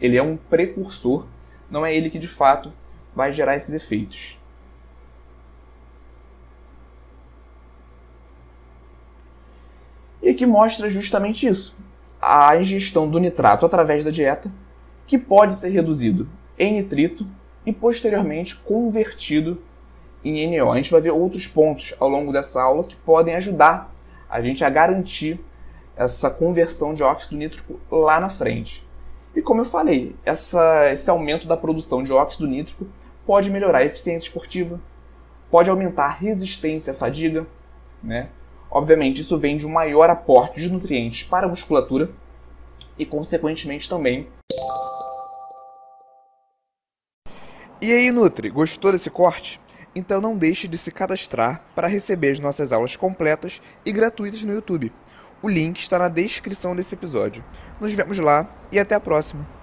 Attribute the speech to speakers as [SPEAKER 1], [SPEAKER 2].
[SPEAKER 1] Ele é um precursor, não é ele que de fato vai gerar esses efeitos. E aqui mostra justamente isso: a ingestão do nitrato através da dieta, que pode ser reduzido em nitrito e posteriormente convertido em NO. A gente vai ver outros pontos ao longo dessa aula que podem ajudar a gente a garantir essa conversão de óxido nítrico lá na frente. E como eu falei, essa, esse aumento da produção de óxido nítrico pode melhorar a eficiência esportiva, pode aumentar a resistência à fadiga, né? Obviamente, isso vem de um maior aporte de nutrientes para a musculatura e, consequentemente, também.
[SPEAKER 2] E aí, Nutri, gostou desse corte? Então não deixe de se cadastrar para receber as nossas aulas completas e gratuitas no YouTube. O link está na descrição desse episódio. Nos vemos lá e até a próxima!